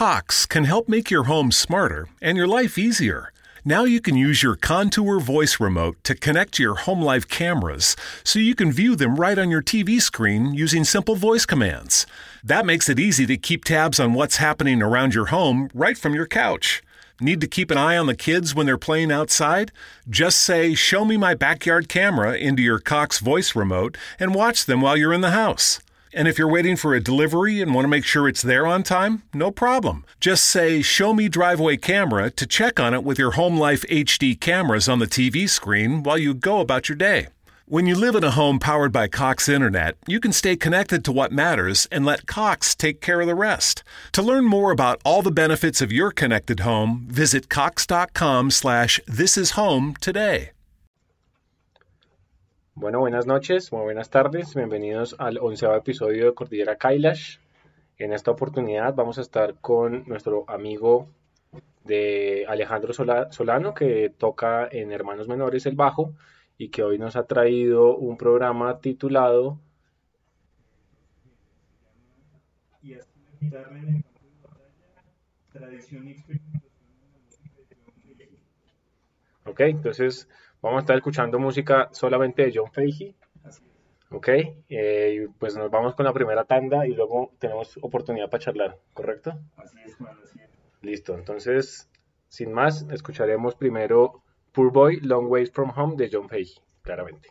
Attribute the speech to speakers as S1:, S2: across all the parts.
S1: Cox can help make your home smarter and your life easier. Now you can use your Contour voice remote to connect to your home life cameras so you can view them right on your TV screen using simple voice commands. That makes it easy to keep tabs on what's happening around your home right from your couch. Need to keep an eye on the kids when they're playing outside? Just say, Show me my backyard camera into your Cox voice remote and watch them while you're in the house. And if you're waiting for a delivery and want to make sure it's there on time, no problem. Just say, Show me driveway camera to check on it with your Home Life HD cameras on the TV screen while you go about your day. When you live in a home powered by Cox Internet, you can stay connected to what matters and let Cox take care of the rest. To learn more about all the benefits of your connected home, visit cox.com slash thisishome today.
S2: Bueno, buenas noches, muy buenas tardes, bienvenidos al onceavo episodio de Cordillera Kailash. En esta oportunidad vamos a estar con nuestro amigo de Alejandro Solano, que toca en Hermanos Menores el bajo, y que hoy nos ha traído un programa titulado Ok, entonces vamos a estar escuchando música solamente de John Fahey. Ok, eh, pues nos vamos con la primera tanda y luego tenemos oportunidad para charlar, ¿correcto?
S3: Así es, Juan, así es.
S2: Listo, entonces, sin más, escucharemos primero Poor Boy, Long Ways from Home de John Fahey, claramente.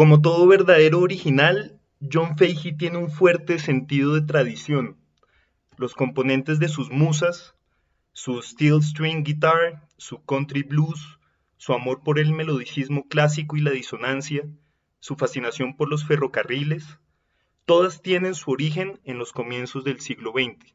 S3: Como todo verdadero original, John Fahey tiene un fuerte sentido de tradición. Los componentes de sus musas, su steel string guitar, su country blues, su amor por el melodicismo clásico y la disonancia, su fascinación por los ferrocarriles, todas tienen su origen en los comienzos del siglo XX.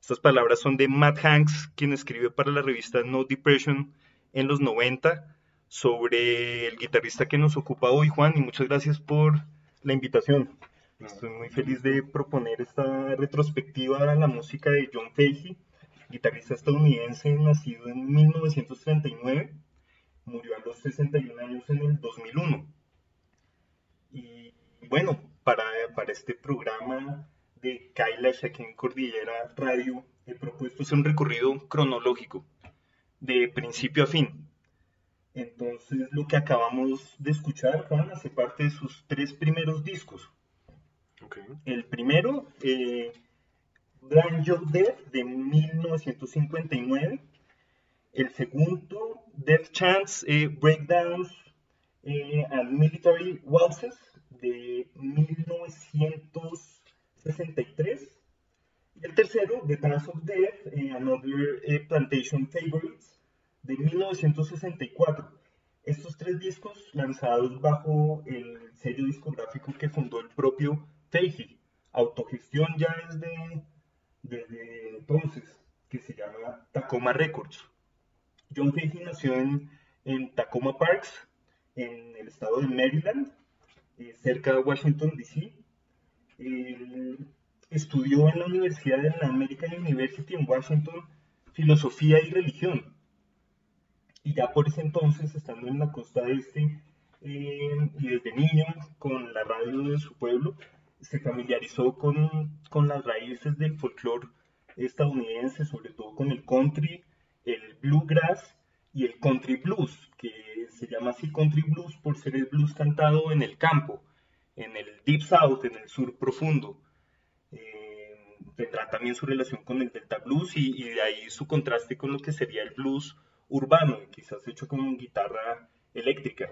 S3: Estas palabras son de Matt Hanks, quien escribe para la revista No Depression en los 90 sobre el guitarrista que nos ocupa hoy, Juan, y muchas gracias por la invitación. Estoy muy feliz de proponer esta retrospectiva a la música de John Fahey, guitarrista estadounidense nacido en 1939, murió a los 61 años en el 2001. Y bueno, para, para este programa de Kailash aquí Cordillera Radio, he propuesto hacer un recorrido cronológico, de principio a fin, Entonces, lo que acabamos de escuchar, Juan, hace parte de sus tres primeros discos. El primero, eh, Grand Job Death, de 1959. El segundo, Death Chance eh, Breakdowns eh, and Military Waltzes, de 1963. Y el tercero, The Dance of Death, eh, Another Plantation Favorites, de 1964. Estos tres discos lanzados bajo el sello discográfico que fundó el propio Feihi, autogestión ya desde, entonces, que se llama Tacoma Records. John Feihi nació en, en Tacoma Parks, en el estado de Maryland, eh, cerca de Washington, D.C. estudió en la Universidad de la American University en Washington filosofía y religión y ya por ese entonces, estando en la costa este eh, y desde niño con la radio de su pueblo, se familiarizó con, con las raíces del folclore estadounidense, sobre todo con el country, el bluegrass y el country blues, que se llama así country blues por ser el blues cantado en el campo, en el deep south, en el sur profundo. Eh, tendrá también su relación con el delta blues y, y, de ahí su contraste con lo que sería el blues urbano, quizás hecho con guitarra eléctrica.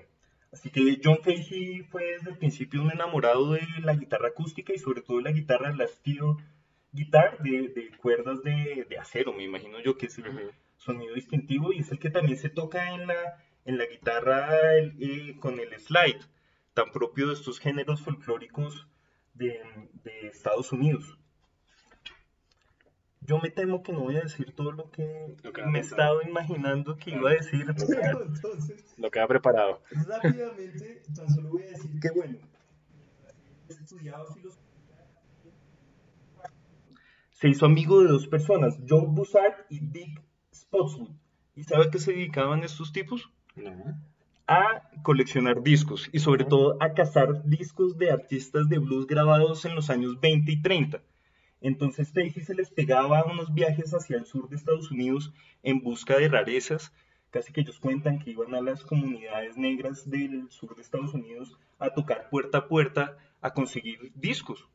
S3: Así que John Fahey fue desde el principio un enamorado de la guitarra acústica y sobre todo de la guitarra, la steel guitar de, cuerdas de, acero, me imagino yo que es el sonido distintivo y es el que también se toca en la, en la guitarra eh, con el slide, tan propio de estos géneros folclóricos de, de Estados Unidos yo me temo que no voy a decir todo lo que, me he estado imaginando que iba a decir.
S2: entonces, lo que ha preparado.
S3: Rápidamente, tan solo voy a decir que, bueno, he estudiado filosofía. Se hizo amigo de dos personas, John Bussard y Dick Spotswood. ¿Y sabe a qué se dedicaban estos tipos? No. A coleccionar discos y sobre todo a cazar discos de artistas de blues grabados en los años 20 y 30 entonces Stacy se les pegaba unos viajes hacia el sur de Estados Unidos en busca de rarezas. Casi que ellos cuentan que iban a las comunidades negras del sur de Estados Unidos a tocar puerta a puerta a conseguir discos.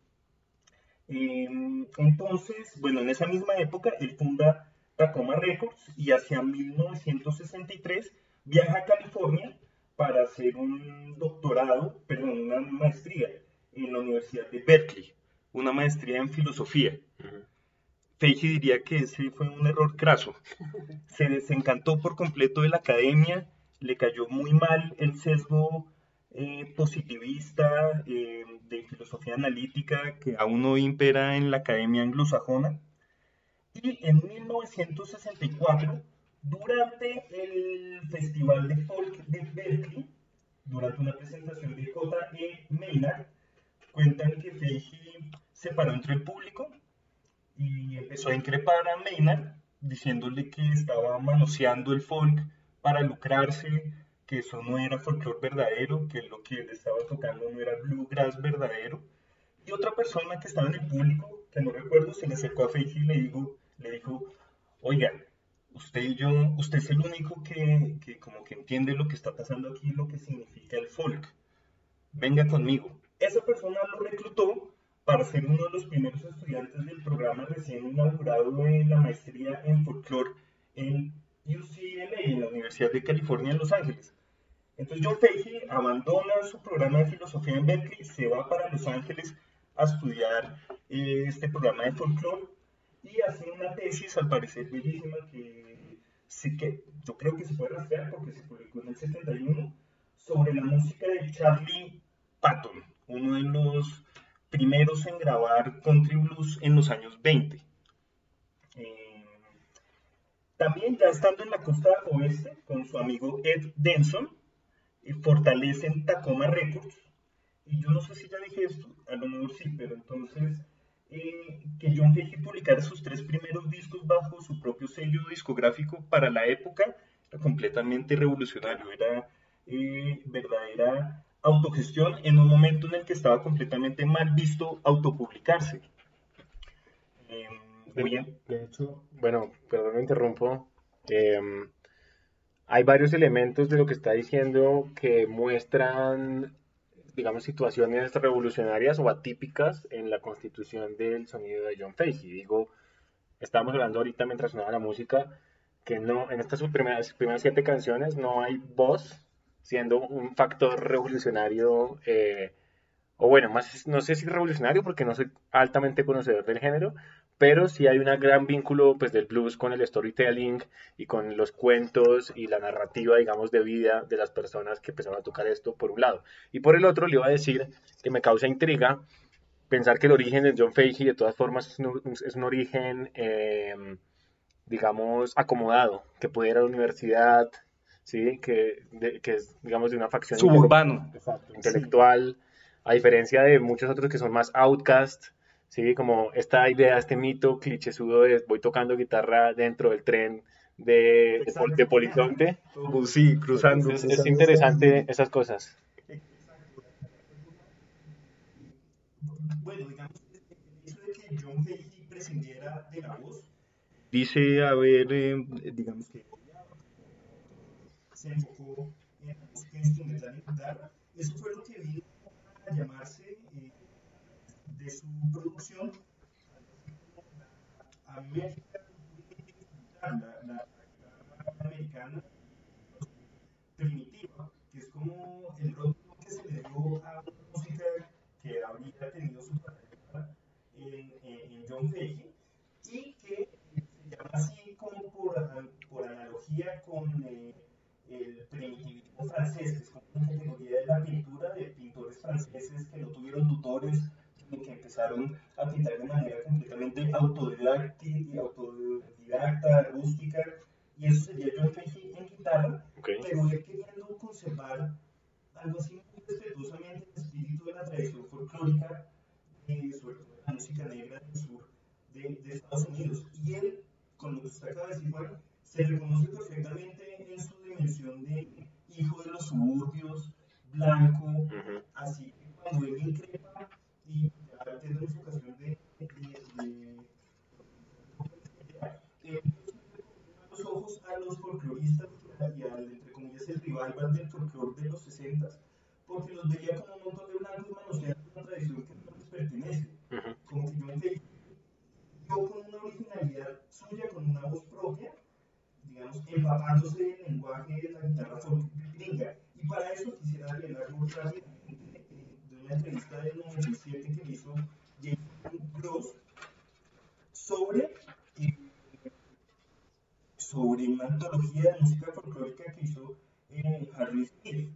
S3: Em, entonces, bueno, en esa misma época él funda Tacoma Records y hacia 1963 viaja a California para hacer un doctorado, perdón, una maestría en la Universidad de Berkeley una maestría en filosofía. Uh diría que ese fue un error craso. Se desencantó por completo de la academia, le cayó muy mal el sesgo eh, positivista eh, de filosofía analítica que aún no impera en la academia anglosajona. Y en 1964, durante el Festival de Folk de Berkeley, durante una presentación de J. E. Maynard, cuentan que Feiji se paró entre el público y empezó a increpar a Maynard diciéndole que estaba manoseando el folk para lucrarse, que eso no era folclore verdadero, que lo que él estaba tocando no era bluegrass verdadero. Y otra persona que estaba en el público, que no recuerdo, se le acercó a Feiji y le, dijo, le dijo, oiga, usted y yo, usted es el único que, que como que entiende lo que está pasando aquí, lo que significa el folk. Venga conmigo. Esa persona lo reclutó para ser uno de los primeros estudiantes del programa recién inaugurado en la maestría en folclore en UCLA, en la Universidad de California en Los Ángeles. Entonces John Fahey abandona su programa de filosofía en Berkeley, se va para Los Ángeles a estudiar eh, este programa de folclore y hace una tesis, al parecer bellísima, que sí que yo creo que se puede rastrear porque se publicó en el 71, sobre la música de Charlie Patton, uno de los primeros en grabar country blues en los años 20. Eh, también ya estando en la costa oeste con su amigo Ed Denson, eh, fortalecen Tacoma Records. Y yo no sé si ya dije esto, a lo mejor sí, pero entonces eh, que John Fahey publicara sus tres primeros discos bajo su propio sello discográfico para la época era completamente revolucionario, era verdadera autogestión en un momento en el que estaba completamente mal visto autopublicarse.
S2: Em, de, hecho, bueno, perdón me interrumpo. Em, hay varios elementos de lo que está diciendo que muestran, digamos, situaciones revolucionarias o atípicas en la constitución del sonido de John Fahey. Digo, estábamos hablando ahorita mientras sonaba la música, que no, en estas primeras, primeras siete canciones no hay voz siendo un factor revolucionario, eh, o bueno, más, no sé si revolucionario porque no soy altamente conocedor del género, pero sí hay un gran vínculo pues, del blues con el storytelling y con los cuentos y la narrativa, digamos, de vida de las personas que empezaron a tocar esto, por un lado. Y por el otro, le iba a decir que me causa intriga pensar que el origen de John Fahey, de todas formas, es un, origen, em, digamos, acomodado, que puede ir a la universidad, ¿sí? que, que es, digamos, de una facción
S3: suburbano,
S2: intelectual, a diferencia de muchos otros que son más outcast, ¿sí? Como esta idea, este mito clichésudo de voy tocando guitarra dentro del tren de, de, Polizonte.
S3: Sí, cruzando.
S2: Es, interesante esas cosas.
S3: Bueno, digamos, el hecho de que John Cage prescindiera de la voz, dice haber, eh, digamos que se enfocó en la música instrumental y guitarra. Eso fue lo que vino a llamarse eh, de su producción la, la, americana primitiva, que es como el rótulo que se le dio a una música que habría tenido su carrera en, en, John Fahey y que se llama así como por, por analogía con eh, el primitivismo francés, que es como una categoría de la pintura de pintores franceses que no tuvieron tutores que empezaron a pintar de manera completamente autodidacta, autodidacta rústica, y eso sería John Fahey en guitarra, pero él queriendo conservar algo así muy respetuosamente el espíritu de la tradición folclórica, de, sobre todo de la música negra del sur de, de, Estados Unidos. Y él, con lo que usted acaba de decir, Juan, se reconoce perfectamente en su dimensión de hijo de los suburbios, blanco, uh -huh. así que cuando él increpa y ya tiene su ocasión de, de, de, de los ojos a los folcloristas y al, entre comillas, el revival del folclore de los 60 porque los veía como un montón de blancos manoseando una tradición que no les pertenece. Uh -huh. Como que yo yo con una originalidad suya, con una voz propia, digamos, empapándose del lenguaje de la guitarra gringa. Y para eso quisiera algo rápidamente de una entrevista del 97 que hizo Jason Gross sobre, sobre una antología de música folclórica que hizo eh, Harry Smith.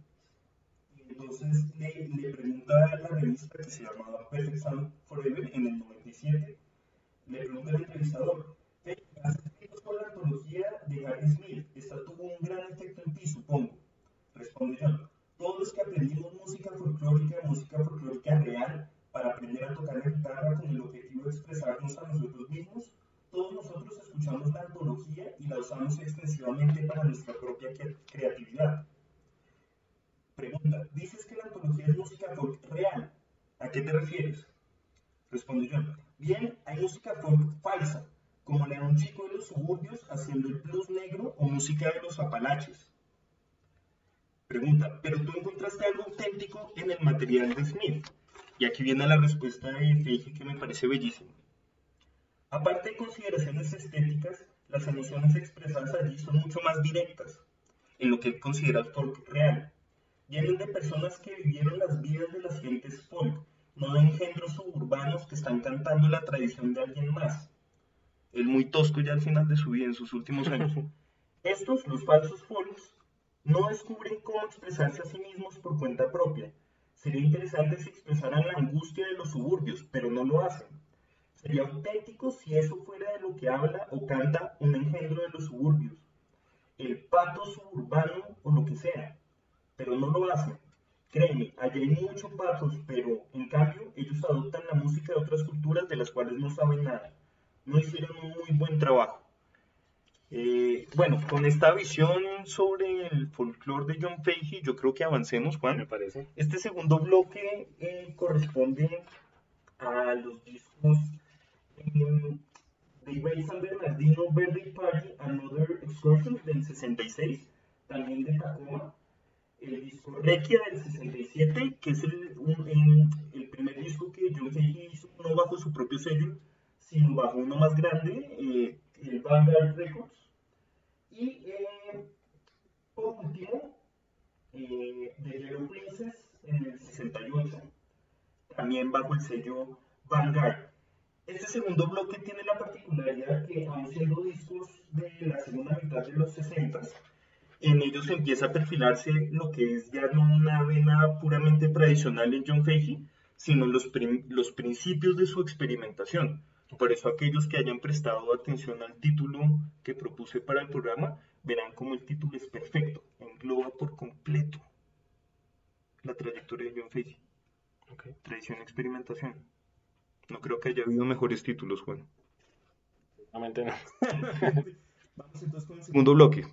S3: Entonces le, le, pregunta a la revista que se llamaba Perfect Sound Forever en el 97, le pregunta al entrevistador, ¿has escrito sobre la antología de Harry Smith? Esta tuvo un gran efecto en ti, supongo. Responde John, todos los que aprendimos música folclórica, música folclórica real, para aprender a tocar la guitarra con el objetivo de expresarnos a nosotros mismos, todos nosotros escuchamos la antología y la usamos extensivamente para nuestra propia creatividad. Pregunta, dices que la antología es música folk real. ¿A qué te refieres? Responde John, bien, hay música folk falsa, como la de un chico de los suburbios haciendo el blues negro o música de los apalaches. Pregunta, pero tú encontraste algo auténtico en el material de Smith. Y aquí viene la respuesta de Feige que me parece bellísima. Aparte de consideraciones estéticas, las emociones expresadas allí son mucho más directas, en lo que él considera folk real. Vienen de personas que vivieron las vidas de las gentes folk, no de engendros suburbanos que están cantando la tradición de alguien más. El muy tosco ya al final de su vida, en sus últimos años. Estos, los falsos folks, no descubren cómo expresarse a sí mismos por cuenta propia. Sería interesante si expresaran la angustia de los suburbios, pero no lo hacen. Sería auténtico si eso fuera de lo que habla o canta un engendro de los suburbios. El pato suburbano o lo que sea. Pero no lo hacen. Créeme, allí hay muchos patos, pero en cambio ellos adoptan la música de otras culturas de las cuales no saben nada. No hicieron un muy buen trabajo. Eh, bueno, con esta visión sobre el folclore de John Fahey, yo creo que avancemos, Juan.
S2: Me parece.
S3: Este segundo bloque eh, corresponde a los discos eh, de Ray San Bernardino, Birthday Party, Another Excursion del 66, también de Tacoma, el disco Requia del 67, que es el, un, el primer disco que John Fahey hizo no bajo su propio sello, sino bajo uno más grande, eh, el Vanguard Records. Y eh, por último, eh, The Yellow Princess en el 68, también bajo el sello Vanguard. Este segundo bloque tiene la particularidad que, aun siendo discos de la segunda mitad de los 60, en ellos empieza a perfilarse lo que es ya no una vena puramente tradicional en John Fahey, sino los, los principios de su experimentación. Por eso aquellos que hayan prestado atención al título que propuse para el programa verán como el título es perfecto, engloba por completo la trayectoria de John Fahey. Tradición y experimentación. No creo que haya habido mejores títulos, Juan.
S2: Realmente no.
S3: Vamos entonces con el segundo bloque.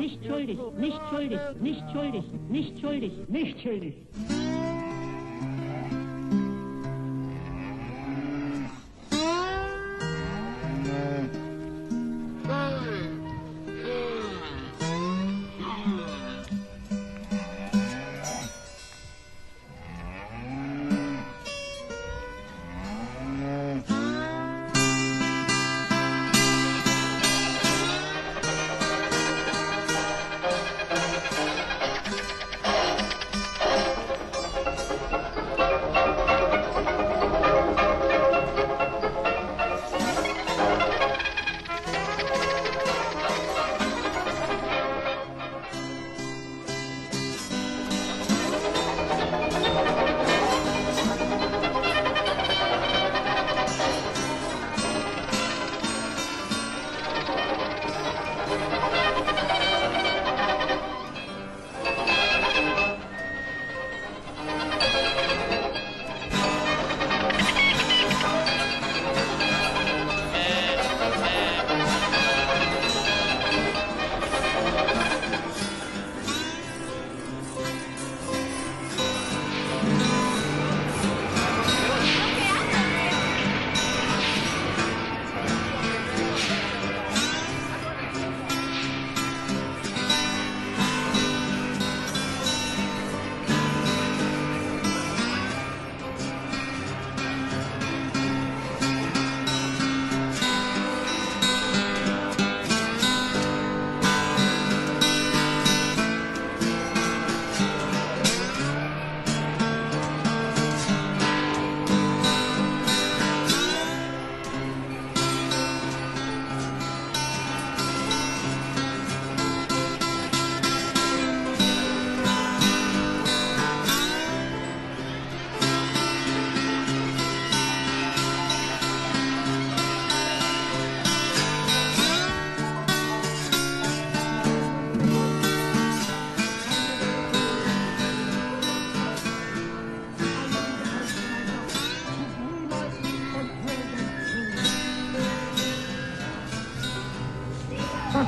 S4: Nicht schuldig, nicht schuldig, nicht schuldig, nicht schuldig, nicht schuldig.
S5: das,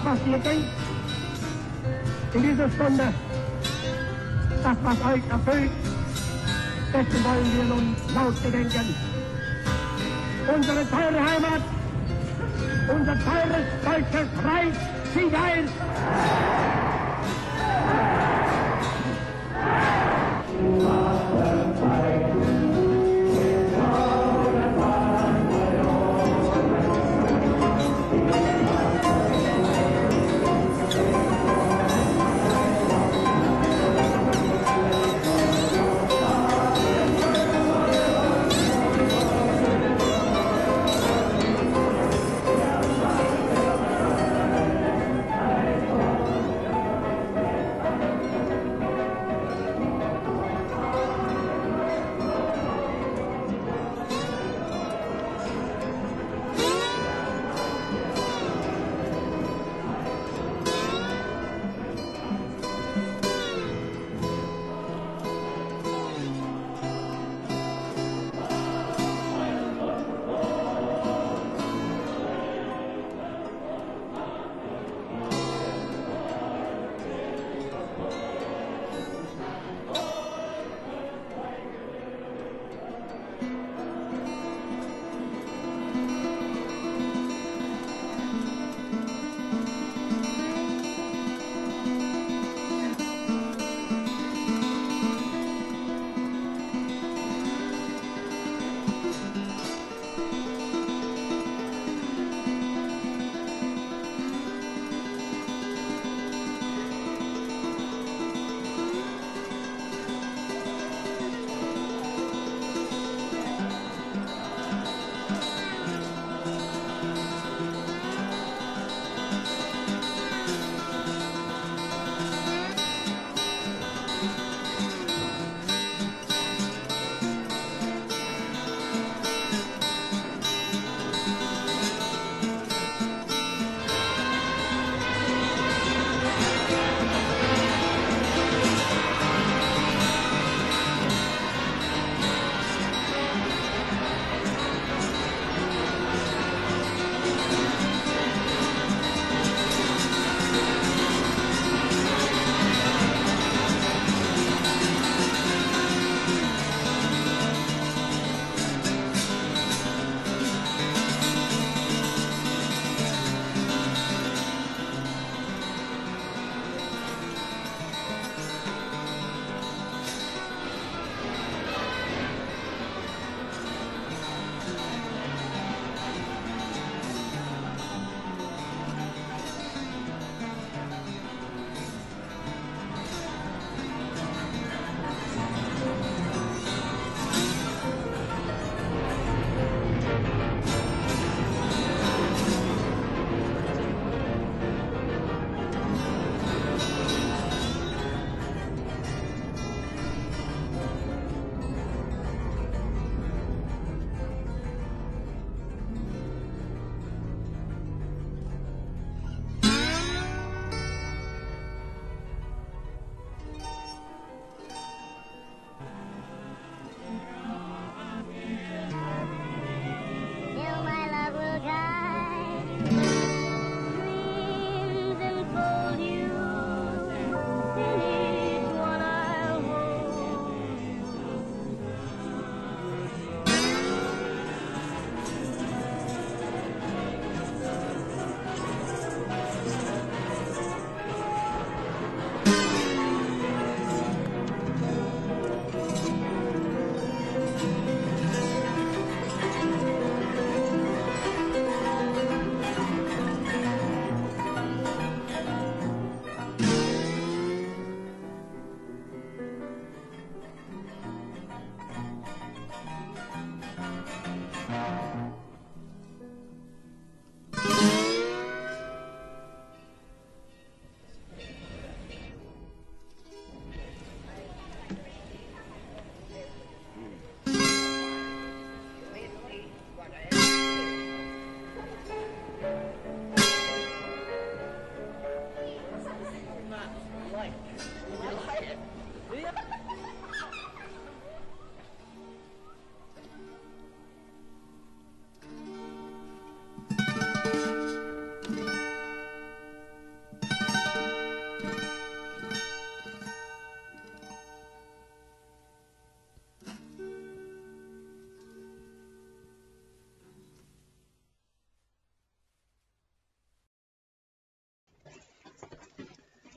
S5: was ihr denkt, in dieser Stunde, das, was euch erfüllt, dessen wollen wir nun laut gedenken. Unsere teure Heimat, unser teures deutsches Reich, zieht ein!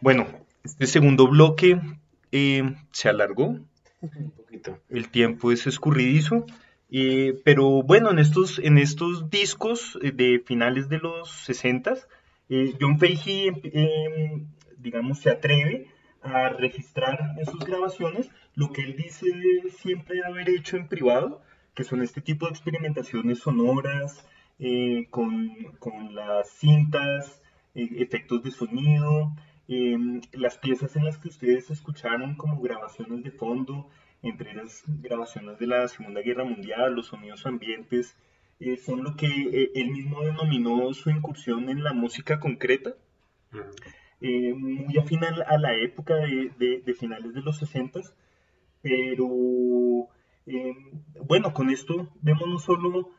S3: Bueno, este segundo bloque eh, se alargó,
S2: Un poquito.
S3: el tiempo es escurridizo, eh, pero bueno, en estos, en estos discos eh, de finales de los 60, John Fahey, eh, digamos, se atreve a registrar en sus grabaciones lo que él dice siempre haber hecho en privado, que son este tipo de experimentaciones sonoras, con, con las cintas, efectos de sonido, eh, las piezas en las que ustedes escucharon como grabaciones de fondo, entre las grabaciones de la Segunda Guerra Mundial, los sonidos ambientes, eh, son lo que eh, él mismo denominó su incursión en la música concreta, eh, muy afín a la, época de, de- de finales de los 60, pero eh, bueno, con esto vemos no solo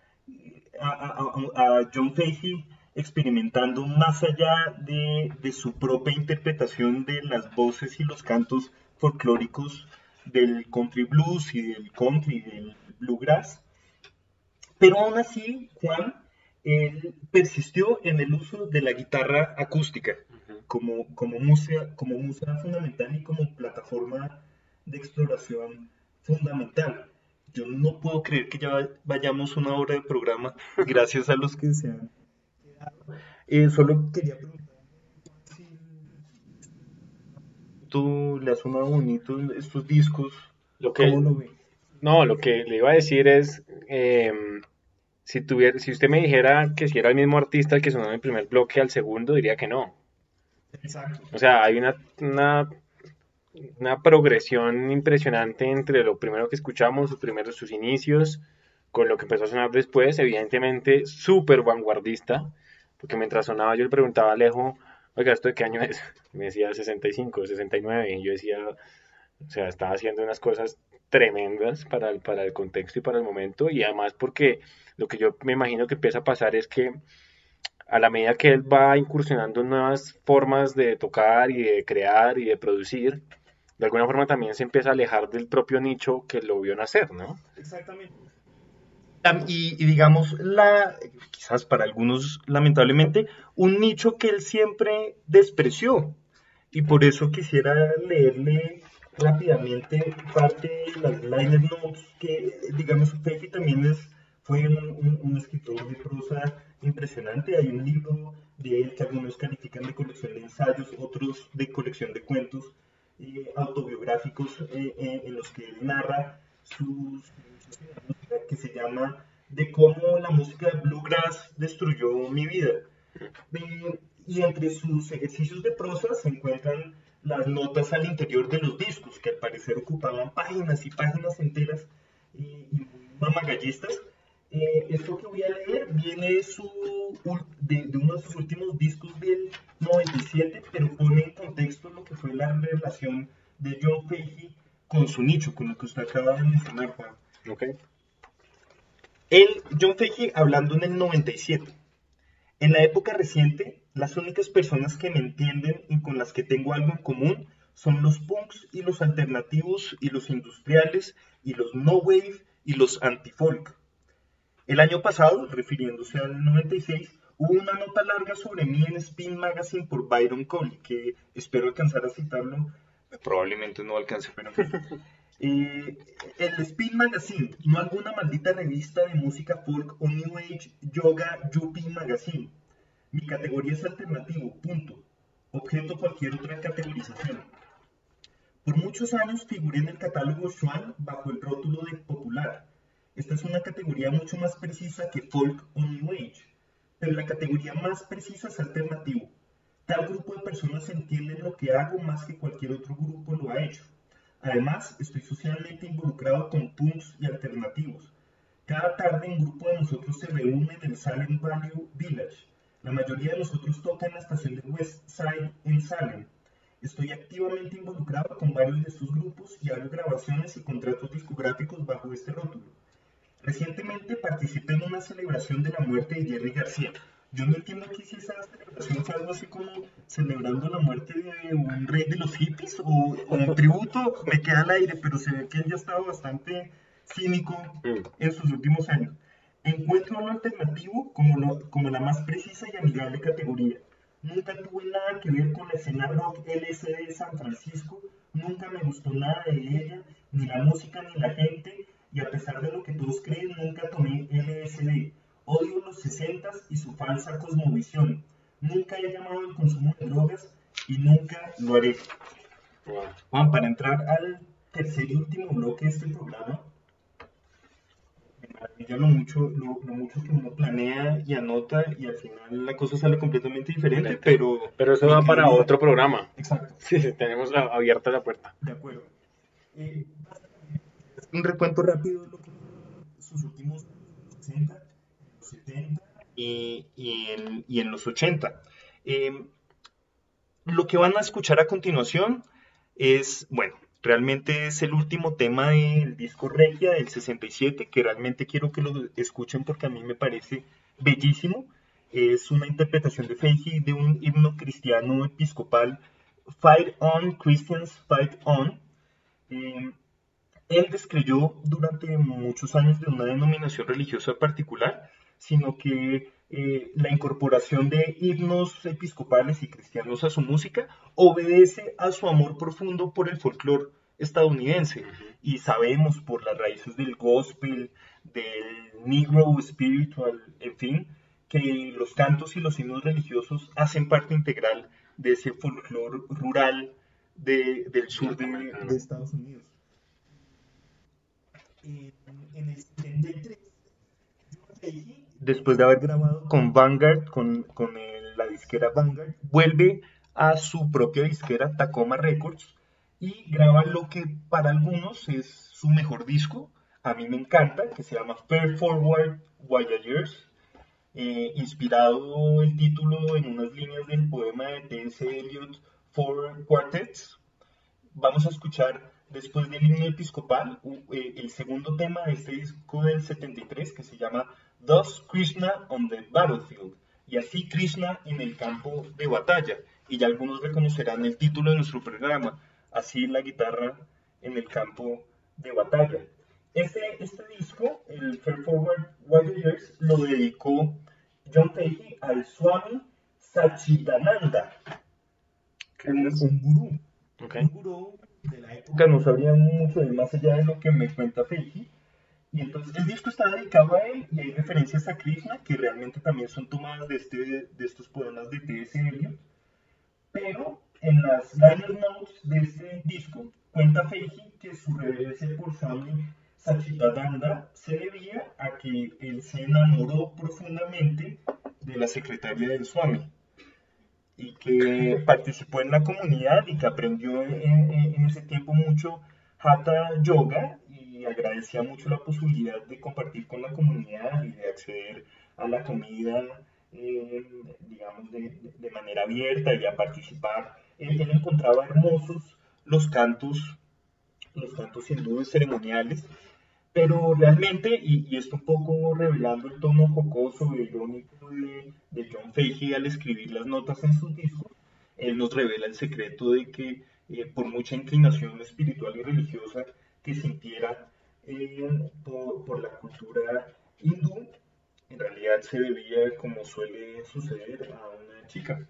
S3: a, a- a- a John Fahey experimentando más allá de, de su propia interpretación de las voces y los cantos folclóricos del country blues y del country y del bluegrass, pero aún así Juan él persistió en el uso de la guitarra acústica como, como, música, como música fundamental y como plataforma de exploración fundamental. Yo no puedo creer que ya vayamos una hora de programa, gracias a los que se han. Eh, solo quería preguntar si tú le has sonado bonito estos discos,
S2: Lo que,
S3: ¿cómo lo ves?
S2: no, lo que le iba a decir es, em, si tuviera, si usted me dijera que si era el mismo artista el que sonó en el primer bloque al segundo, diría que no.
S3: Exacto.
S2: O sea, hay una, una, una progresión impresionante entre lo primero que escuchamos, sus primeros, sus inicios, con lo que empezó a sonar después, evidentemente súper vanguardista, porque mientras sonaba yo le preguntaba a Alejo, oiga, ¿esto de qué año es? Me decía 65, 69, y yo decía, o sea, estaba haciendo unas cosas tremendas para el, para el contexto y para el momento, y además porque lo que yo me imagino que empieza a pasar es que a la medida que él va incursionando nuevas formas de tocar y de crear y de producir, de alguna forma también se empieza a alejar del propio nicho que lo vio nacer, ¿no?
S3: Exactamente. Y, digamos, la, quizás para algunos, lamentablemente, un nicho que él siempre despreció. Y por eso quisiera leerle rápidamente parte de las liner notes que, digamos, Feji también es, fue un escritor de prosa impresionante. Hay un libro de él que algunos califican de colección de ensayos, otros de colección de cuentos eh, autobiográficos eh, eh, en los que él narra sus que se llama De cómo la música bluegrass destruyó mi vida. Y entre sus ejercicios de prosa se encuentran las notas al interior de los discos, que al parecer ocupaban páginas y páginas enteras y mamagallistas. Eh, esto que voy a leer viene de, de, de uno de sus últimos discos del 97, pero pone en contexto lo que fue la relación de John Fahey con su nicho, con lo que usted acaba de mencionar, Juan.
S2: Ok.
S3: Él, John Fahey, hablando en el 97. En la época reciente, las únicas personas que me entienden y con las que tengo algo en común son los punks y los alternativos y los industriales y los no wave y los anti-folk. El año pasado, refiriéndose al 96, hubo una nota larga sobre mí en Spin Magazine por Byron Coley, que espero alcanzar a citarlo. Probablemente no alcance, pero... Eh, el Spin Magazine, no alguna maldita revista de música folk o New Age Yoga Yuppie Magazine. Mi categoría es alternativo, punto. Objeto cualquier otra categorización. Por muchos años figuré en el catálogo Swan bajo el rótulo de popular. Esta es una categoría mucho más precisa que folk o New Age, pero la categoría más precisa es alternativo. Tal grupo de personas entienden lo que hago más que cualquier otro grupo lo ha hecho. Además, estoy socialmente involucrado con punks y alternativos. Cada tarde un grupo de nosotros se reúne en el Salem Valley Village. La mayoría de nosotros toca en la estación de West Side en Salem. Estoy activamente involucrado con varios de estos grupos y hago grabaciones y contratos discográficos bajo este rótulo. Recientemente participé en una celebración de la muerte de Jerry García. Yo no entiendo aquí si esa celebración fue algo así como celebrando la muerte de un rey de los hippies o, o un tributo, me queda al aire, pero se ve que él ya estaba bastante cínico en sus últimos años. Encuentro lo alternativo como, lo- como la más precisa y amigable categoría. Nunca tuve nada que ver con la escena rock LSD de San Francisco, nunca me gustó nada de ella, ni la música ni la gente, y a pesar de lo que todos creen, nunca tomé LSD. Odio los 60 y su falsa cosmovisión. Nunca he llamado al consumo de drogas y nunca lo haré. Juan, para entrar al tercer y último bloque de este programa, me maravilla lo mucho, lo, lo mucho que uno planea y anota y al final la cosa sale completamente diferente, pero...
S2: Pero eso va para otro programa.
S3: Exacto.
S2: Sí, sí, tenemos abierta la puerta.
S3: De acuerdo. Eh, un recuento rápido de lo que sus últimos 60, los 70 y, y en, y en los 80. Eh, lo que van a escuchar a continuación es, bueno, realmente es el último tema del disco Regia del 67, que realmente quiero que lo escuchen porque a mí me parece bellísimo. Es una interpretación de Feiji de un himno cristiano episcopal, Fight On, Christians Fight On. Eh, él descreyó durante muchos años de una denominación religiosa particular, sino que eh, la incorporación de himnos episcopales y cristianos a su música obedece a su amor profundo por el folclore estadounidense. Y sabemos por las raíces del gospel, del negro spiritual, en fin, que los cantos y los himnos religiosos hacen parte integral de ese folclore rural de- del sur de, de Estados Unidos. En, en el 73, después de haber grabado con Vanguard, con, con la disquera Vanguard, vuelve a su propia disquera Tacoma Records y graba lo que para algunos es su mejor disco, a mí me encanta, que se llama Fair Forward Voyagers, eh, inspirado el título en unas líneas del poema de T.S. Eliot, Four Quartets. Vamos a escuchar después del himno episcopal eh, el segundo tema de este disco del 73 que se llama Thus Krishna on the Battlefield y así Krishna en el campo de batalla. Y ya algunos reconocerán el título de nuestro programa, así la guitarra en el campo de batalla. Este, este disco, el Fair Forward Voyagers, lo dedicó John Fahey al Swami Sachidananda, un, un gurú. Un gurú de la época no sabría mucho de más allá de lo que me cuenta Fahey. Y entonces el disco está dedicado a él y hay referencias a Krishna que realmente también son tomadas de, este, de estos poemas de T.S. Eliot. Pero en las liner notes de este disco cuenta Fahey que su reverencia por Swami Sachidananda se debía a que él se enamoró profundamente de la secretaria del Swami y que participó en la comunidad y que aprendió en, en- en ese tiempo mucho Hatha Yoga y agradecía mucho la posibilidad de compartir con la comunidad y de acceder a la comida, eh, digamos, de, de manera abierta y a participar. Él, él encontraba hermosos los cantos, los cantos hindúes ceremoniales, pero realmente, y, y esto un poco revelando el tono jocoso e irónico de, de John Fahey al escribir las notas en sus discos, él nos revela el secreto de que eh, por mucha inclinación espiritual y religiosa que sintiera por, por la cultura hindú, en realidad se debía, como suele suceder, a una chica.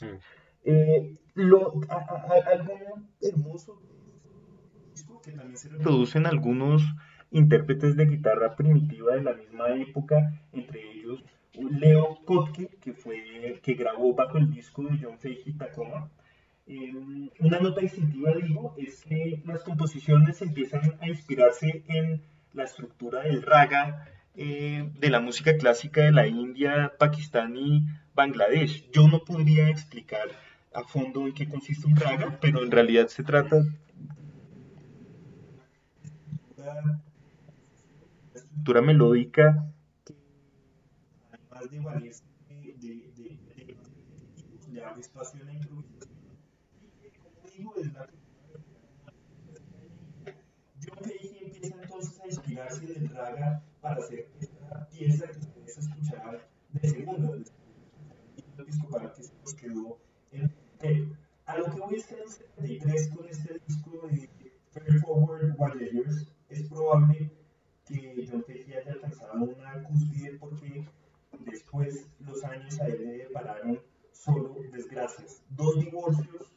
S2: Mm.
S3: Eh, lo, a- a- a- algo hermoso que también se reproducen algunos intérpretes de guitarra primitiva de la misma época, entre ellos Leo Kotke, que fue que grabó bajo el disco de John Fahey Tacoma. Eh, una nota distintiva, digo, es que las composiciones empiezan a inspirarse en la estructura del raga, eh, de la música clásica de la India, Pakistán y Bangladesh. Yo no podría explicar a fondo en qué consiste un raga, pero en realidad se trata estructura melódica que además de de, de, de, espacio a la improvisación y que, la John Fahey empieza entonces a inspirarse del raga para hacer esta pieza que ustedes escucharán de segunda, del episcopal que se nos quedó en el. A lo que voy es que en el 73 con este disco de Fair Forward Voyagers es probable que John Fahey haya alcanzado una cúspide porque después los años a él le depararon solo gracias. Dos divorcios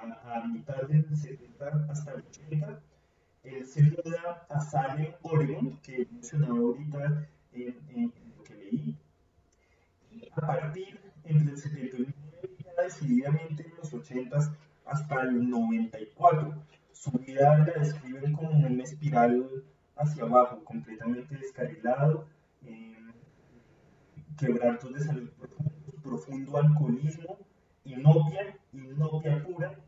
S3: a, a mitad del 70 hasta el 80. Él se muda a Salem, Oregon, que mencionaba ahorita en, lo que leí. Y a partir entre el 79 y decididamente en los 80 hasta el 94, su vida la describen como una espiral hacia abajo, completamente descarrilado, eh, quebrantos de salud profundos, profundo alcoholismo, inopia, inopia pura.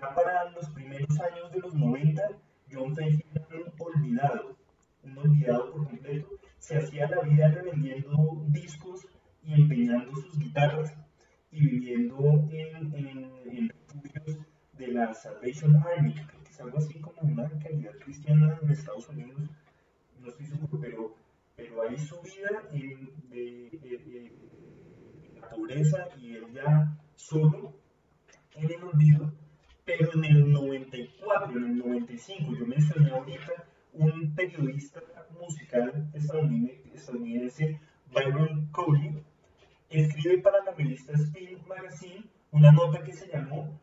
S3: Ya para los primeros años de los 90, John Fahey era un olvidado, un olvidado por completo. Se hacía la vida revendiendo discos y empeñando sus guitarras y viviendo en, en, en refugios de la Salvation Army, que es algo así como una calidad cristiana en Estados Unidos, no estoy seguro, pero, pero ahí su vida en, de, de- de- la pobreza y él ya solo en el olvido, pero en el 94, en el 95, yo mencioné ahorita un periodista musical estadounidense, Byron Coley, escribe para la revista Spin Magazine una nota que se llamó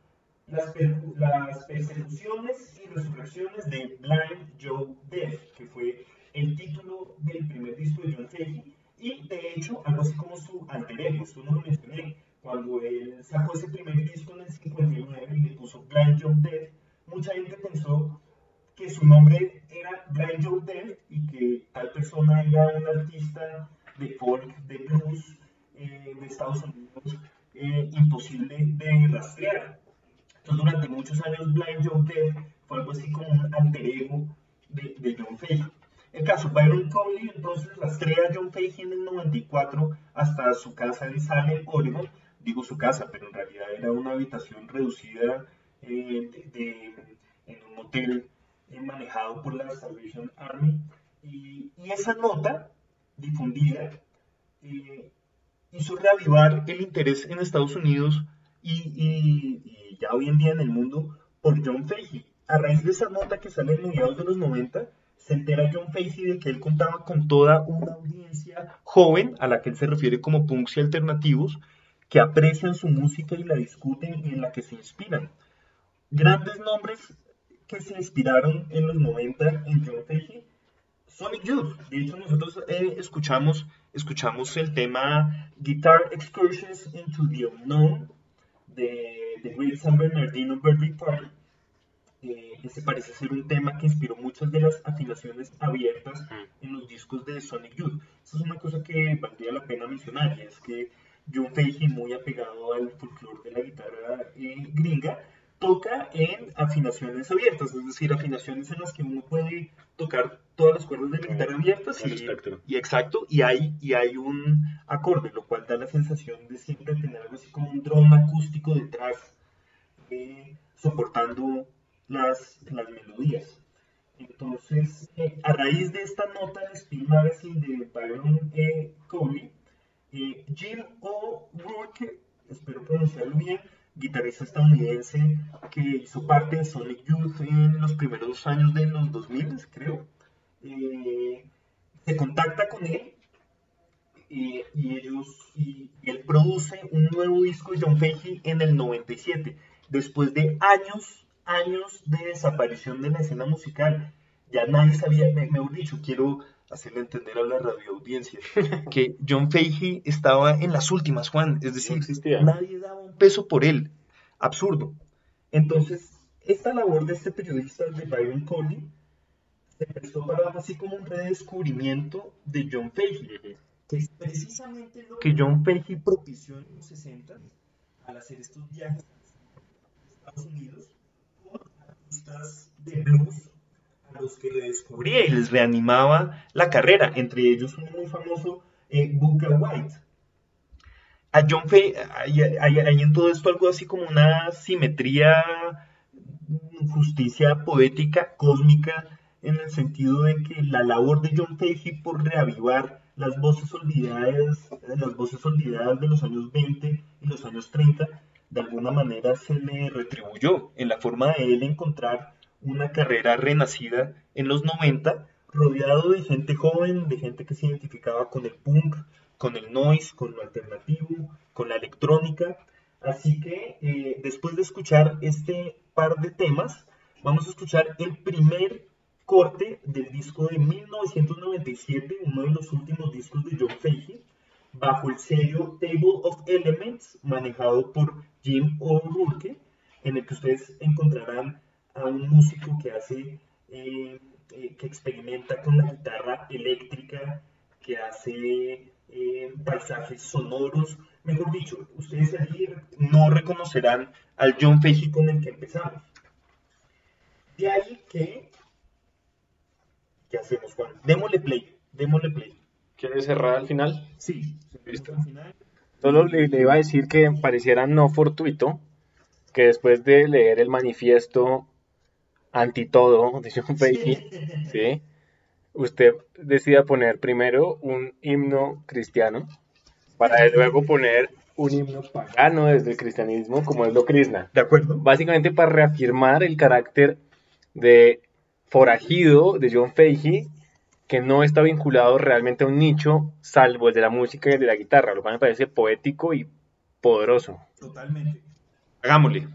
S3: Las, per- las persecuciones y resurrecciones de Blind Joe Death, que fue el título del primer disco de John Fahey, y de hecho, algo así como su alter ego, esto no lo mencioné, cuando él sacó ese primer disco en el 59 y le puso Blind Joe Death, mucha gente pensó que su nombre era Blind Joe Death y que tal persona era un artista de folk, de blues, eh, de Estados Unidos, eh, imposible de rastrear. Entonces, durante muchos años, Blind Joe Death fue algo así como un alter ego de, de John Fahey. El caso, Byron Coley entonces rastrea a John Fahey en el 94 hasta su casa en Salem, Oregon. Digo su casa, pero en realidad era una habitación reducida eh, de, en un hotel eh, manejado por la Salvation Army. Y, esa nota difundida eh, hizo reavivar el interés en Estados Unidos y, y- ya hoy en día en el mundo por John Fahey. A raíz de esa nota que sale en mediados de los 90, se entera John Fahey de que él contaba con toda una audiencia joven, a la que él se refiere como punks y alternativos, que aprecian su música y la discuten y en la que se inspiran. Grandes nombres que se inspiraron en los 90 en John Fahey Sonic Youth. De hecho, nosotros eh, escuchamos, escuchamos el tema Guitar Excursions into the Unknown de, de Great San Bernardino Birthday Party. Eh, ese parece ser un tema que inspiró muchas de las afinaciones abiertas en los discos de Sonic Youth. Esa es una cosa que valdría la pena mencionar, y es que John Fahey, muy apegado al folclore de la guitarra eh, gringa, toca en afinaciones abiertas, es decir, afinaciones en las que uno puede tocar todas las cuerdas de la guitarra abiertas y, y exacto, y hay, y hay un acorde, lo cual da la sensación de siempre tener algo así como un dron acústico detrás, eh, soportando las, las melodías. Entonces, eh, a raíz de esta nota en Spin Magazine de Byron eh, Coley, Jim O'Rourke, espero pronunciarlo bien, guitarrista estadounidense que hizo parte de Sonic Youth en los primeros años de los 2000, creo, eh, se contacta con él y ellos él produce un nuevo disco de John Fahey en el 97, después de años, años de desaparición de la escena musical. Ya nadie sabía, me- mejor dicho, quiero hacerle entender a la radioaudiencia que John Fahey estaba en las últimas, Juan, es decir, nadie daba un peso por él, absurdo. Entonces, esta labor de este periodista de Byron Coley se prestó para así como un redescubrimiento de John Fahey, que es precisamente lo que John Fahey propició en los 60 al hacer estos viajes a Estados Unidos con artistas de blues los que redescubría y les reanimaba la carrera, entre ellos uno muy famoso, eh, Booker White. A John hay- hay en todo esto algo así como una simetría, justicia poética, cósmica, en el sentido de que la labor de John Fahey por reavivar las voces olvidadas, las voces olvidadas de los años 20 y los años 30, de alguna manera se le retribuyó en la forma de él encontrar una carrera renacida en los 90, rodeado de gente joven, de gente que se identificaba con el punk, con el noise, con lo alternativo, con la electrónica. Así que eh, después de escuchar este par de temas, vamos a escuchar el primer corte del disco de 1997, uno de los últimos discos de John Fahey, bajo el sello Table of Elements, manejado por Jim O'Rourke, en el que ustedes encontrarán a un músico que hace, eh, eh, que experimenta con la guitarra eléctrica, que hace eh, paisajes sonoros. Mejor dicho, ustedes allí no reconocerán al John Fahey con el que empezamos. De ahí que ¿Qué hacemos, Juan? Démosle play, démosle play.
S2: ¿Quieres cerrar al final?
S3: Sí,
S2: Listo.
S3: al final.
S2: Solo le, le iba a decir que pareciera no fortuito que después de leer el manifiesto anti todo de John Fahey, ¿sí? usted decida poner primero un himno cristiano para luego poner un himno pagano desde el cristianismo como es lo Krishna.
S3: ¿De acuerdo?
S2: Básicamente para reafirmar el carácter de forajido de John Fahey que no está vinculado realmente a un nicho salvo el de la música y el de la guitarra, lo cual me parece poético y poderoso.
S3: Totalmente.
S2: Hagámosle.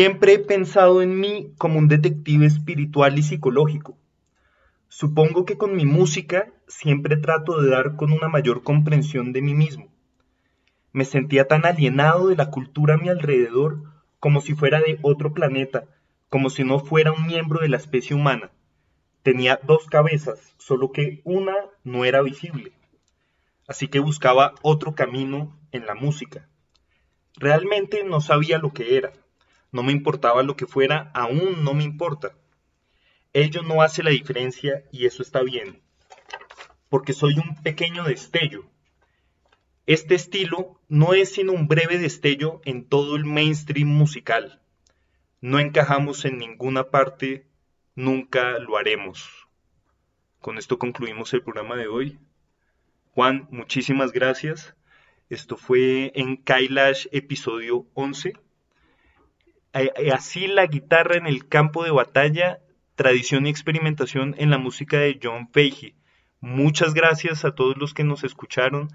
S3: Siempre he pensado en mí como un detective espiritual y psicológico. Supongo que con mi música siempre trato de dar con una mayor comprensión de mí mismo. Me sentía tan alienado de la cultura a mi alrededor como si fuera de otro planeta, como si no fuera un miembro de la especie humana. Tenía dos cabezas, solo que una no era visible. Así que buscaba otro camino en la música. Realmente no sabía lo que era. No me importaba lo que fuera, aún no me importa. Ello no hace la diferencia y eso está bien. Porque soy un pequeño destello. Este estilo no es sino un breve destello en todo el mainstream musical. No encajamos en ninguna parte, nunca lo haremos. Con esto concluimos el programa de hoy. Juan, muchísimas gracias. Esto fue en Kailash episodio 11. Eh, eh, así la guitarra en el campo de batalla, tradición y experimentación en la música de John Fahey. Muchas gracias a todos los que nos escucharon.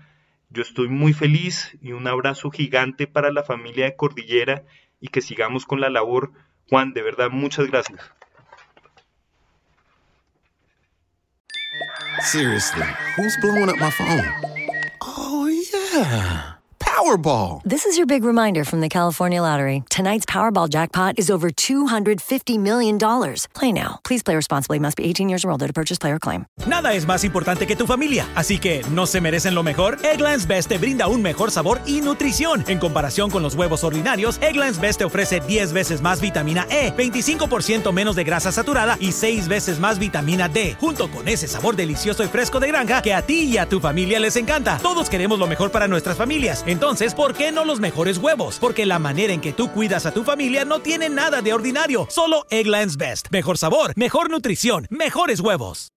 S3: Yo estoy muy feliz y un abrazo gigante para la familia de Cordillera y que sigamos con la labor. Juan, de verdad, muchas gracias.
S6: Seriously, who's blowing up my phone? Oh, yeah. Powerball.
S7: This is your big reminder from the California Lottery. Tonight's Powerball jackpot is over $250 million. Play now. Please play responsibly. Must be 18 years or older to purchase player claim.
S8: Nada es más importante que tu familia, así que ¿no se merecen lo mejor? Eggland's Best te brinda un mejor sabor y nutrición. En comparación con los huevos ordinarios, Eggland's Best te ofrece 10 veces más vitamina E, 25% menos de grasa saturada y 6 veces más vitamina D, junto con ese sabor delicioso y fresco de granja que a ti y a tu familia les encanta. Todos queremos lo mejor para nuestras familias. Entonces, ¿por qué no los mejores huevos? Porque la manera en que tú cuidas a tu familia no tiene nada de ordinario. Solo Eggland's Best. Mejor sabor, mejor nutrición, mejores huevos.